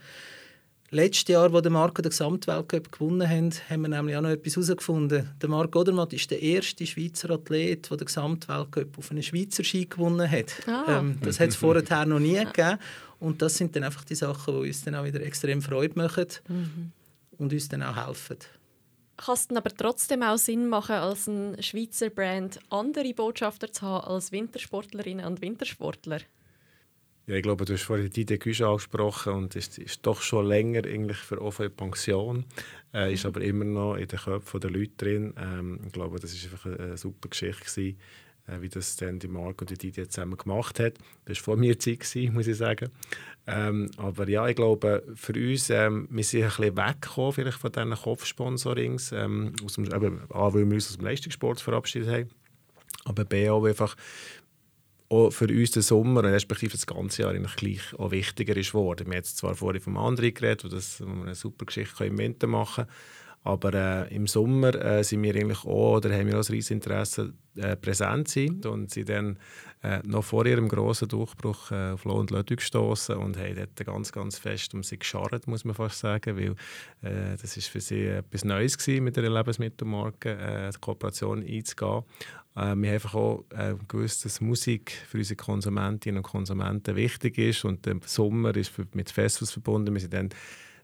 Letztes Jahr, als der Marco den Gesamtweltcup gewonnen hat, haben wir nämlich auch noch etwas herausgefunden. Der Marco Odermatt ist der erste Schweizer Athlet, der den Gesamtweltcup auf einen Schweizer Ski gewonnen hat. Ah. Ähm, das hat es vorher noch nie gegeben. Und das sind dann einfach die Sachen, die uns dann auch wieder extrem Freude machen mhm. und uns dann auch helfen. Kann es dann aber trotzdem auch Sinn machen, als ein Schweizer Brand andere Botschafter zu haben als Wintersportlerinnen und Wintersportler? Ja, ich glaube, du hast vorhin die Idee angesprochen und ist, ist doch schon länger eigentlich für offene Pension, äh, ist aber immer noch in den Köpfen der Leute drin. Ähm, ich glaube, das ist einfach eine, eine super Geschichte gewesen, wie das dann die Marke und die Didier zusammen gemacht hat. Das war vor mir Zeit, gewesen, muss ich sagen. Ähm, aber ja, ich glaube, für uns, ähm, wir sind ein bisschen weggekommen vielleicht von diesen Kopfsponsorings, ähm, aus dem, eben, A, weil wir uns aus dem Leistungssport verabschiedet haben, aber B, auch einfach auch für uns der Sommer, respektive das ganze Jahr, eigentlich gleich auch wichtiger ist geworden. Wir haben jetzt zwar vorhin vom anderen geredet, wo, das, wo wir eine super Geschichte im Winter machen können, aber äh, im Sommer äh, sind wir eigentlich auch, oder haben wir auch ein riesiges Interesse, äh, präsent zu sein und sind dann äh, noch vor ihrem grossen Durchbruch äh, auf Lohn und Löhne gestoßen und haben dort ganz, ganz fest um sie gescharrt, muss man fast sagen, weil äh, das ist für sie etwas Neues gewesen, mit der Lebensmittelmarke äh, Kooperation einzugehen. Wir haben einfach auch gewusst, dass Musik für unsere Konsumentinnen und Konsumenten wichtig ist und der Sommer ist mit Festivals verbunden. Wir sind dann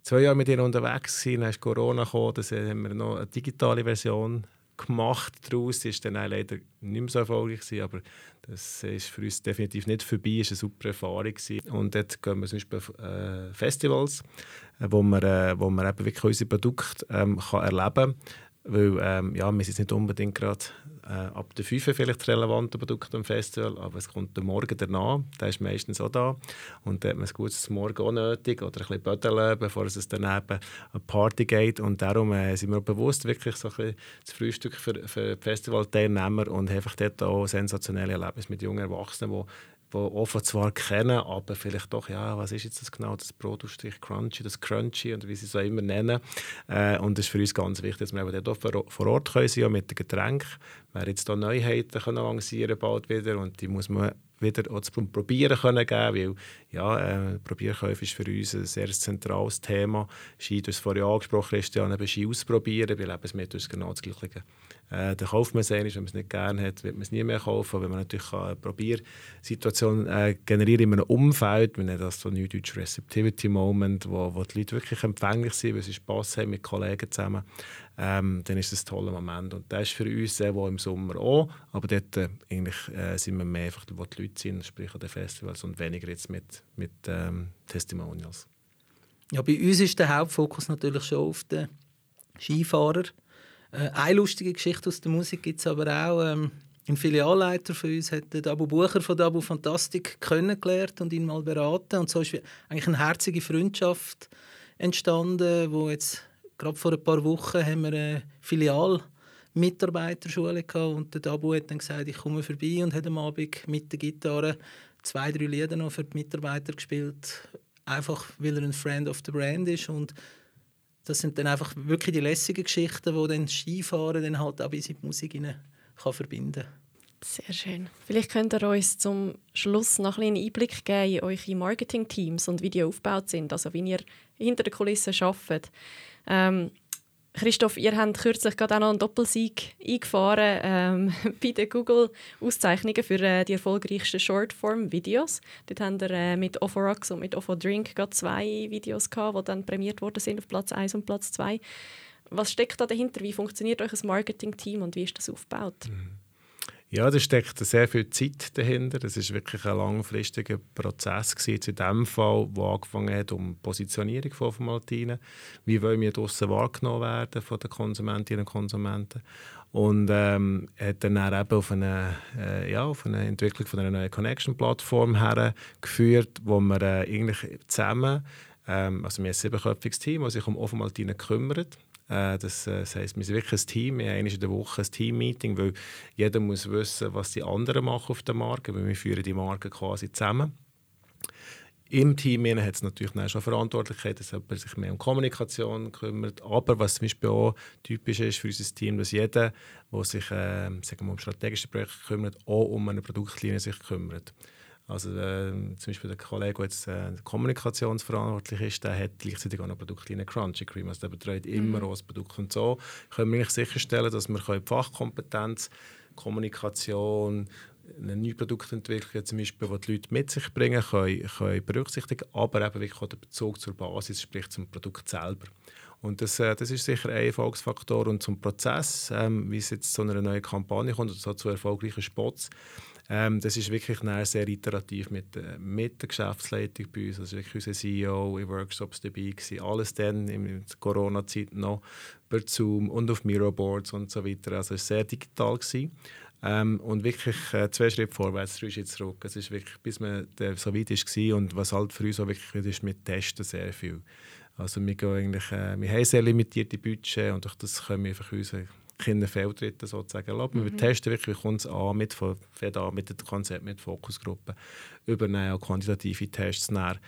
zwei Jahre mit ihnen unterwegs gewesen, dann ist Corona dann haben wir noch eine digitale Version gemacht daraus. Die ist dann leider nicht mehr so erfolgreich gewesen, aber das ist für uns definitiv nicht vorbei. Es war eine super Erfahrung gewesen. Und dort gehen wir zum Beispiel auf äh, Festivals, äh, wo man, äh, wo eben wirklich unsere Produkte ähm, kann erleben kann. Weil ähm, ja, wir sind nicht unbedingt gerade äh, ab der 5 vielleicht relevante Produkte am Festival, aber es kommt der Morgen danach, der ist meistens auch da. Und da hat man ein gutes Morgen auch nötig oder ein bisschen Bödeln, bevor es daneben eine Party geht. Und darum äh, sind wir bewusst wirklich so ein bisschen das Frühstück für, für Festivalteilnehmer und einfach dort auch sensationelle Erlebnisse mit jungen Erwachsenen, die die offen zwar kennen, aber vielleicht doch, ja, was ist jetzt das genau, das Brotaufstrich Crunchy, das Crunchy und wie sie es auch immer nennen. Äh, und das ist für uns ganz wichtig, dass wir eben dort vor Ort können sein, mit den Getränken. Wir jetzt hier Neuheiten können lancieren bald wieder und die muss man wieder auch zum Probieren können geben, weil ja, äh, Probierkäufe ist für uns ein sehr zentrales Thema. Ski, du hast es vorhin angesprochen, Christian, eben Ski ausprobieren, weil eben es mit genau das Gleiche äh, dann kauft man wenn man es nicht gerne hat, wird man es nie mehr kaufen. Wenn man natürlich eine Probiersituation äh, generieren in einem Umfeld, wir nennen das so Neudeutsch Receptivity Moment, wo, wo die Leute wirklich empfänglich sind, weil sie Spass haben mit Kollegen zusammen, ähm, dann ist das ein toller Moment. Und das ist für uns sehr wohl im Sommer auch, aber dort äh, eigentlich, äh, sind wir mehr einfach, wo die Leute sind, sprich an den Festivals und weniger jetzt mit, mit ähm, Testimonials. Ja, bei uns ist der Hauptfokus natürlich schon auf den Skifahrer äh, eine lustige Geschichte aus der Musik gibt es aber auch. Ähm, ein Filialleiter von uns hat den Abu Bucher von Abu Fantastik kennengelernt und ihn mal beraten. Und so ist eigentlich eine herzige Freundschaft entstanden, wo jetzt gerade vor ein paar Wochen haben wir eine Filialmitarbeiterschule gehabt und der Abu hat dann gesagt, ich komme vorbei und hat am Abend mit der Gitarre zwei, drei Lieder noch für die Mitarbeiter gespielt, einfach weil er ein Friend of the Brand ist und das sind dann einfach wirklich die lässigen Geschichten, die dann Skifahren dann halt auch bis Musik hinein kann verbinden Sehr schön. Vielleicht könnt ihr uns zum Schluss noch einen Einblick geben in eure Marketing-Teams und wie die aufgebaut sind, also wie ihr hinter den Kulissen arbeitet. Ähm, Christoph, ihr habt kürzlich gerade auch noch einen Doppelsieg eingefahren ähm, bei den Google-Auszeichnungen für äh, die erfolgreichsten Shortform-Videos. Dort haben wir äh, mit Offerux und mit Offerdrink gerade zwei Videos gehabt, die dann prämiert worden sind auf Platz 1 und Platz 2. Was steckt da dahinter? Wie funktioniert euch Marketing-Team und wie ist das aufgebaut? Mhm. Ja, da steckt sehr viel Zeit dahinter. Das ist wirklich ein langfristiger Prozess gewesen, in dem Fall, wo angefangen hat um die Positionierung von Maltine. Wie wollen wir draussen wahrgenommen werden von den Konsumentinnen und Konsumenten? Und ähm, hat dann eben auf eine, äh, ja, auf eine Entwicklung von einer neuen Connection-Plattform hergeführt, wo wir äh, eigentlich zusammen, ähm, also wir haben ein siebenköpfiges Team, das sich um Offenmaltine kümmert. Äh, das, äh, das heisst, wir sind wirklich ein Team. Wir haben in der Woche ein Team-Meeting, weil jeder muss wissen, was die anderen machen auf der Marke, weil wir führen die Marke quasi zusammen. Im Team hat es natürlich schon Verantwortlichkeit, dass jemand sich mehr um Kommunikation kümmert. Aber was zum Beispiel auch typisch ist für unser Team, dass jeder, der sich äh, sagen wir, um strategische Projekte kümmert, auch um eine Produktlinie sich kümmert. Also äh, zum Beispiel der Kollege, der jetzt äh, kommunikationsverantwortlich ist, der hat gleichzeitig auch eine Produktlinie Crunchy Cream. Also der betreut immer mhm. auch das Produkt. Und so können wir sicherstellen, dass wir die Fachkompetenz, Kommunikation, eine neue Produktentwicklung, zum Beispiel, die die Leute mit sich bringen, können, können berücksichtigen, aber eben wirklich auch den Bezug zur Basis, sprich zum Produkt selber. Und das, äh, das ist sicher ein Erfolgsfaktor. Und zum Prozess, ähm, wie es jetzt zu einer neuen Kampagne kommt, oder so zu erfolgreichen Spots, ähm, das ist wirklich sehr iterativ mit, äh, mit der Geschäftsleitung bei uns. Also wirklich unser CEO in Workshops dabei gewesen. Alles dann in der Corona-Zeit noch per Zoom und auf Miroboards und so weiter. Also es war sehr digital. Gewesen. Ähm, und wirklich äh, zwei Schritte vorwärts, drei Schritte zurück. Es ist wirklich, bis man so weit war und was halt für uns auch wirklich ist, mit Testen sehr viel. Also wir, gehen eigentlich, äh, wir haben sehr limitierte Budget und durch das können wir einfach unsere keine Fehltritte sozusagen erlauben. Mhm. Wir testen wirklich, wie kommt es an mit, mit dem Konzept, mit Fokusgruppen, übernehmen auch quantitative Tests nach,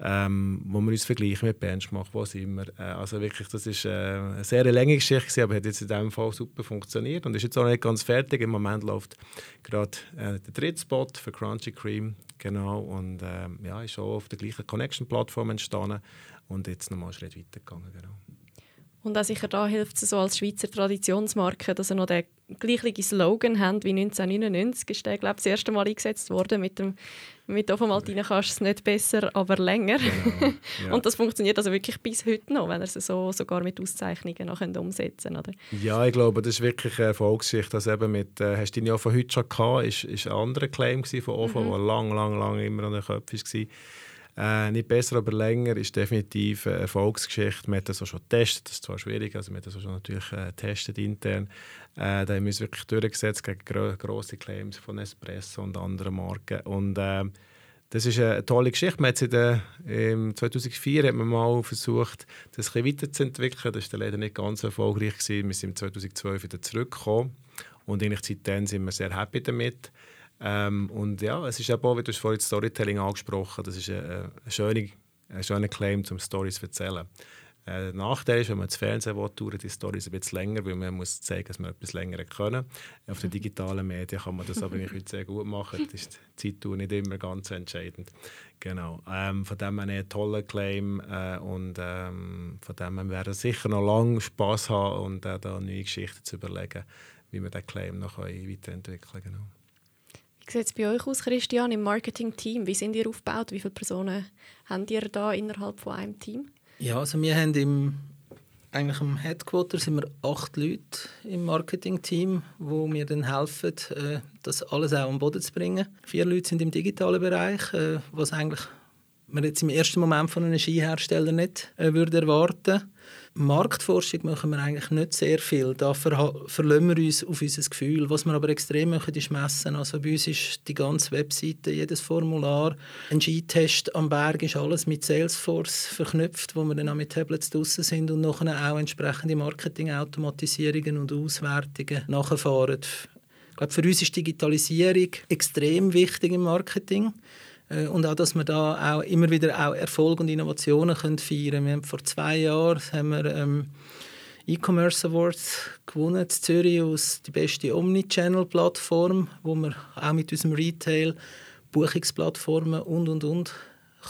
ähm, wo wir uns vergleichen mit Benchmark, wo sind wir. Äh, also wirklich, das ist äh, eine sehr lange Geschichte, aber hat jetzt in diesem Fall super funktioniert und ist jetzt auch nicht ganz fertig. Im Moment läuft gerade äh, der dritte Spot für Crunchy Cream, genau, und ähm, ja, ist auch auf der gleichen Connection-Plattform entstanden und jetzt nochmal einen Schritt weitergegangen, genau. Und auch sicher da hilft es so als Schweizer Traditionsmarke, dass er noch den gleichen Slogan haben wie 1999. Ist der, glaube das erste Mal eingesetzt worden mit dem mit Ofomaltine kannst du es nicht besser, aber länger. Genau, ja. Und das funktioniert also wirklich bis heute noch, wenn er es so sogar mit Auszeichnungen noch umsetzen oder? Ja, ich glaube, das ist wirklich eine Erfolgsgeschichte. Das eben mit, äh, hast du ihn ja von heute schon gehabt, ist, ist ein anderer Claim von Ofo, mhm. der lang, lang, lang immer an den Köpfen war. Äh, nicht besser, aber länger ist definitiv eine Erfolgsgeschichte. Wir haben das auch schon getestet, das ist zwar schwierig, also wir haben das auch schon natürlich äh, getestet intern. Äh, da haben wir uns wirklich durchgesetzt gegen gro grosse Claims von Espresso und anderen Marken. Und äh, das ist eine tolle Geschichte. Man hat in der, im 2004 hat man mal versucht, das ein weiterzuentwickeln. Das war leider nicht ganz erfolgreich. Gewesen. Wir sind 2012 wieder zurückgekommen und eigentlich seitdem sind wir sehr happy damit. Ähm, und ja, es ist auch, wie du vorhin Storytelling angesprochen das ist ein, ein, schöner, ein schöner Claim, um Stories zu erzählen. Äh, der Nachteil ist, wenn man das Fernsehen will, dauern die Storys ein bisschen länger, weil man muss zeigen, dass man etwas länger können. Auf den digitalen Medien kann man das aber nicht sehr gut machen. Das ist die Zeit nicht immer ganz entscheidend. Genau. Ähm, von dem her ein toller Claim äh, und ähm, von dem her werden sicher noch lange Spass haben und äh, da neue Geschichten zu überlegen, wie wir den Claim noch weiterentwickeln können. Genau. Sieht es bei euch aus, Christian, im Marketing-Team? Wie sind ihr aufgebaut? Wie viele Personen habt ihr da innerhalb von einem Team? Ja, also wir haben im, eigentlich im Headquarter sind wir acht Leute im Marketing-Team, wo mir dann helfen, äh, das alles auch am Boden zu bringen. Vier Leute sind im digitalen Bereich, äh, was eigentlich man jetzt im ersten Moment von einem Skihersteller nicht äh, würde erwarten Marktforschung machen wir eigentlich nicht sehr viel. Da ver verlassen wir uns auf unser Gefühl. Was wir aber extrem machen, ist messen. Also bei uns ist die ganze Webseite, jedes Formular, ein G-Test am Berg ist alles mit Salesforce verknüpft, wo wir dann auch mit Tablets draussen sind und nachher auch entsprechende Marketing-Automatisierungen und Auswertungen nachfahren. Ich glaube, für uns ist Digitalisierung extrem wichtig im Marketing. Äh, und auch, dass wir da auch immer wieder auch Erfolg und Innovationen können feiern können. Wir haben vor zwei Jahren haben wir, ähm, E-Commerce Awards gewonnen in Zürich aus die beste Omnichannel-Plattform, wo wir auch mit unserem Retail Buchungsplattformen und und und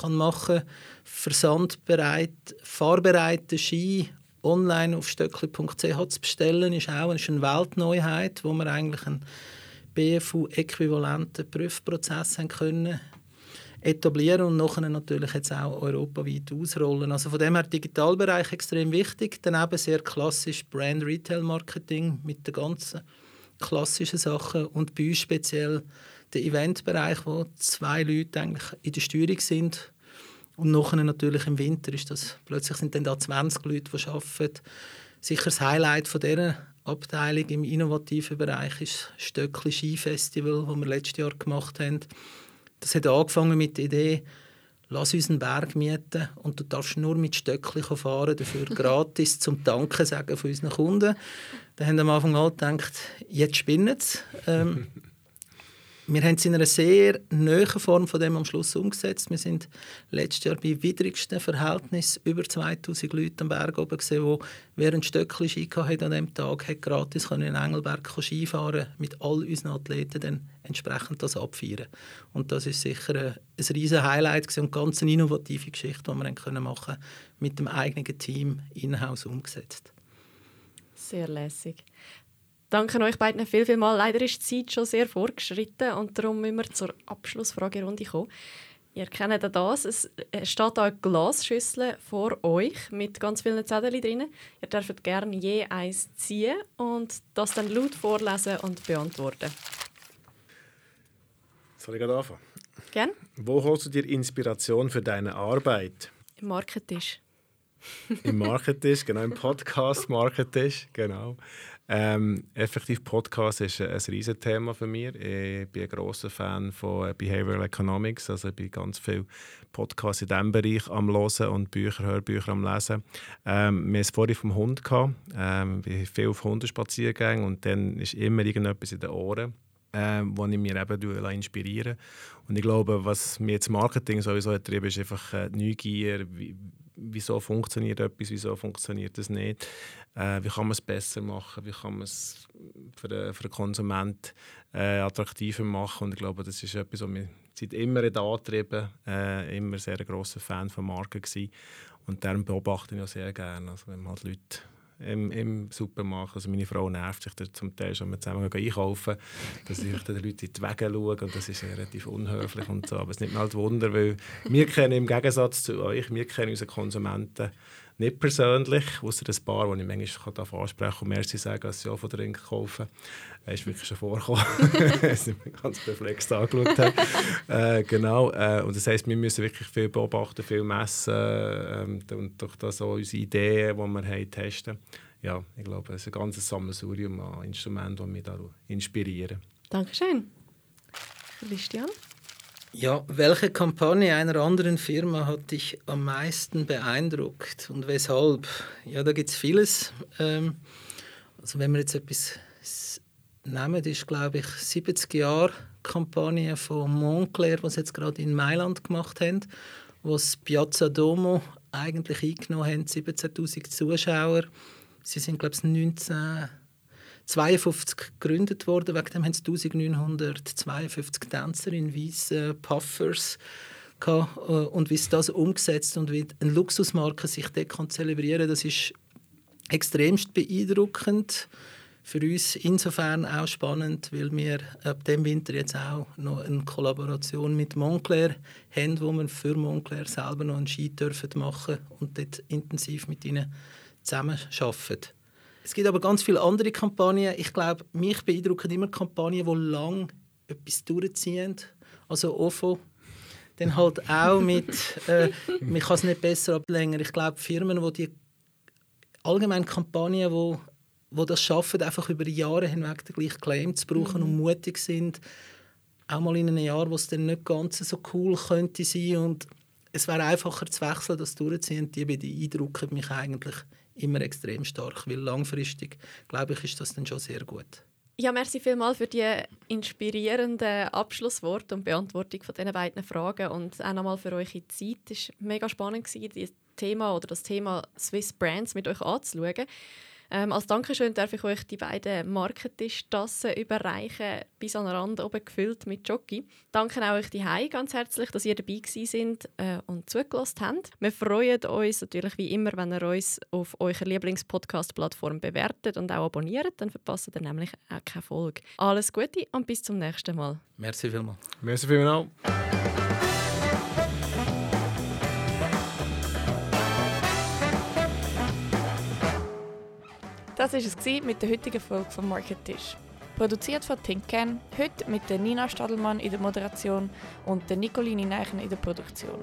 kann machen. Versandbereit, fahrbereite Ski online auf stöckli.ch zu bestellen, ist auch ist eine Weltneuheit, wo wir eigentlich einen BFU-äquivalenten Prüfprozess haben können etablieren und nachher natürlich jetzt auch europaweit ausrollen. Also von dem her Digitalbereich extrem wichtig. Daneben sehr klassisch Brand Retail Marketing mit der ganzen klassischen Sachen und bei uns speziell der Eventbereich, wo zwei Leute eigentlich in der Steuerung sind und nachher natürlich im Winter ist das, plötzlich sind dann da 20 Leute, die arbeiten. Sicher das Highlight von dieser Abteilung im innovativen Bereich ist das Stöckli Skifestival, das wir letztes Jahr gemacht haben. Das hat angefangen mit der Idee, lass uns einen Berg mieten und du darfst nur mit Stöckli fahren, dafür gratis zum Danken sagen von unseren Kunden. Da haben wir am Anfang an gedacht, jetzt spinnen sie. Ähm, wir haben es in einer sehr nahen Form von dem am Schluss umgesetzt. Wir sind letztes Jahr bei widrigsten Verhältnis über 2000 Leute am Berg oben gesehen, die während Stöckli Ski hatten an diesem Tag, hat gratis in Engelberg Skifahren mit all unseren Athleten dann entsprechend das abfeiern. Und das ist sicher ein, ein riesen Highlight und eine ganz innovative Geschichte, die wir können machen mit dem eigenen Team in-house umgesetzt. Sehr lässig. Danke euch beiden viel, viel mal. Leider ist die Zeit schon sehr vorgeschritten und darum müssen wir zur Abschlussfragerunde kommen. Ihr kennt das. Es steht da eine Glasschüssel vor euch mit ganz vielen Zetteln drin. Ihr dürft gerne je eins ziehen und das dann laut vorlesen und beantworten. Soll ich anfangen? Gerne. Wo holst du dir Inspiration für deine Arbeit? Im Marketisch. Im Marketisch, genau, im Podcast-Marketisch, genau. Ähm, effektiv Podcast ist ein, ein Thema für mich. Ich bin ein großer Fan von Behavioral Economics, also ich bin ganz viel Podcasts in diesem Bereich am Hören und Bücher, Hörbücher am Lesen. Ähm, wir es vorhin vom Hund. Gehabt. Ähm, ich bin viel auf Hundespaziergängen und dann ist immer irgendetwas in den Ohren ähm, wo ich mir eben inspirieren Und ich glaube, was mir jetzt Marketing sowieso getrieben ist einfach äh, Neugier, wie, wieso funktioniert etwas, wieso funktioniert es nicht, äh, wie kann man es besser machen, wie kann man es für den, für den Konsument äh, attraktiver machen? Und ich glaube, das ist etwas, was mich seit immer angetrieben äh, immer sehr ein grosser Fan von Marken gewesen. und darum beobachte ich auch sehr gerne, also wenn man halt Leute im, im Supermarkt. Also meine Frau nervt sich zum Teil schon, wenn wir zusammen einkaufen, dass ich den Leuten in die Wege schaue und das ist relativ unhöflich und so. Aber es nimmt mir halt Wunder, weil wir kennen im Gegensatz zu euch, wir kennen unsere Konsumenten nicht persönlich, außer ein paar, die ich manchmal darf ansprechen kann und Merci sagen, dass sie auch von Drink kaufen. Das ist wirklich schon vorgekommen, dass ich mich ganz perplex angeschaut habe. äh, genau, äh, und das heisst, wir müssen wirklich viel beobachten, viel messen äh, und durch das auch unsere Ideen, die wir haben, testen. Ja, ich glaube, es ist ein ganzes Sammelsurium an Instrumenten, die mich da inspirieren. Dankeschön. Christian? Ja, welche Kampagne einer anderen Firma hat dich am meisten beeindruckt und weshalb? Ja, da gibt es vieles. Ähm, also wenn wir jetzt etwas nehmen, ist glaube ich 70 Jahre Kampagne von Montclair, was jetzt gerade in Mailand gemacht haben, was Piazza Domo eigentlich eingenommen haben, 17.000 Zuschauer. Sie sind glaube ich 19 52 gegründet worden. Wegen dem haben sie 1952 Tänzer in weißen Puffers gehabt. Äh, und wie sie das umgesetzt und wie eine Luxusmarke sich dort zelebrieren kann, das ist extremst beeindruckend. Für uns insofern auch spannend, weil wir ab dem Winter jetzt auch noch eine Kollaboration mit Montclair haben, wo wir für Montclair selber noch einen Ski dürfen und dort intensiv mit ihnen zusammen arbeiten. Es gibt aber ganz viele andere Kampagnen. Ich glaube, mich beeindrucken immer Kampagnen, die lang etwas durchziehen. Also OFO, dann halt auch mit, äh, man kann es nicht besser ablänger. Ich glaube, Firmen, die die allgemein Kampagnen, wo, wo das schaffen, einfach über Jahre hinweg den gleichen Claim zu brauchen mhm. und mutig sind, auch mal in einem Jahr, wo es dann nicht ganz so cool könnte sein und es wäre einfacher zu wechseln, das durchziehen, die beeindrucken mich eigentlich immer extrem stark, weil langfristig, glaube ich, ist das dann schon sehr gut. Ja, merci vielmals für die inspirierenden Abschlussworte und Beantwortung von diesen beiden Fragen und auch nochmal für eure Zeit. Es war mega spannend, das Thema oder das Thema Swiss Brands mit euch anzuschauen. Ähm, als Dankeschön darf ich euch die beiden Marketischtassen überreichen, bis an den Rand oben gefüllt mit Jockey. Danke auch euch die ganz herzlich, dass ihr dabei sind äh, und zugelassen habt. Wir freuen uns natürlich wie immer, wenn ihr uns auf eurer Lieblingspodcast-Plattform bewertet und auch abonniert, dann verpasst ihr nämlich auch keine Folge. Alles Gute und bis zum nächsten Mal. Merci vielmals. Merci vielmals. Das war es mit der heutigen Folge vom Market Tisch. Produziert von Tinken, heute mit der Nina Stadelmann in der Moderation und der Nicoline Neichen in der Produktion.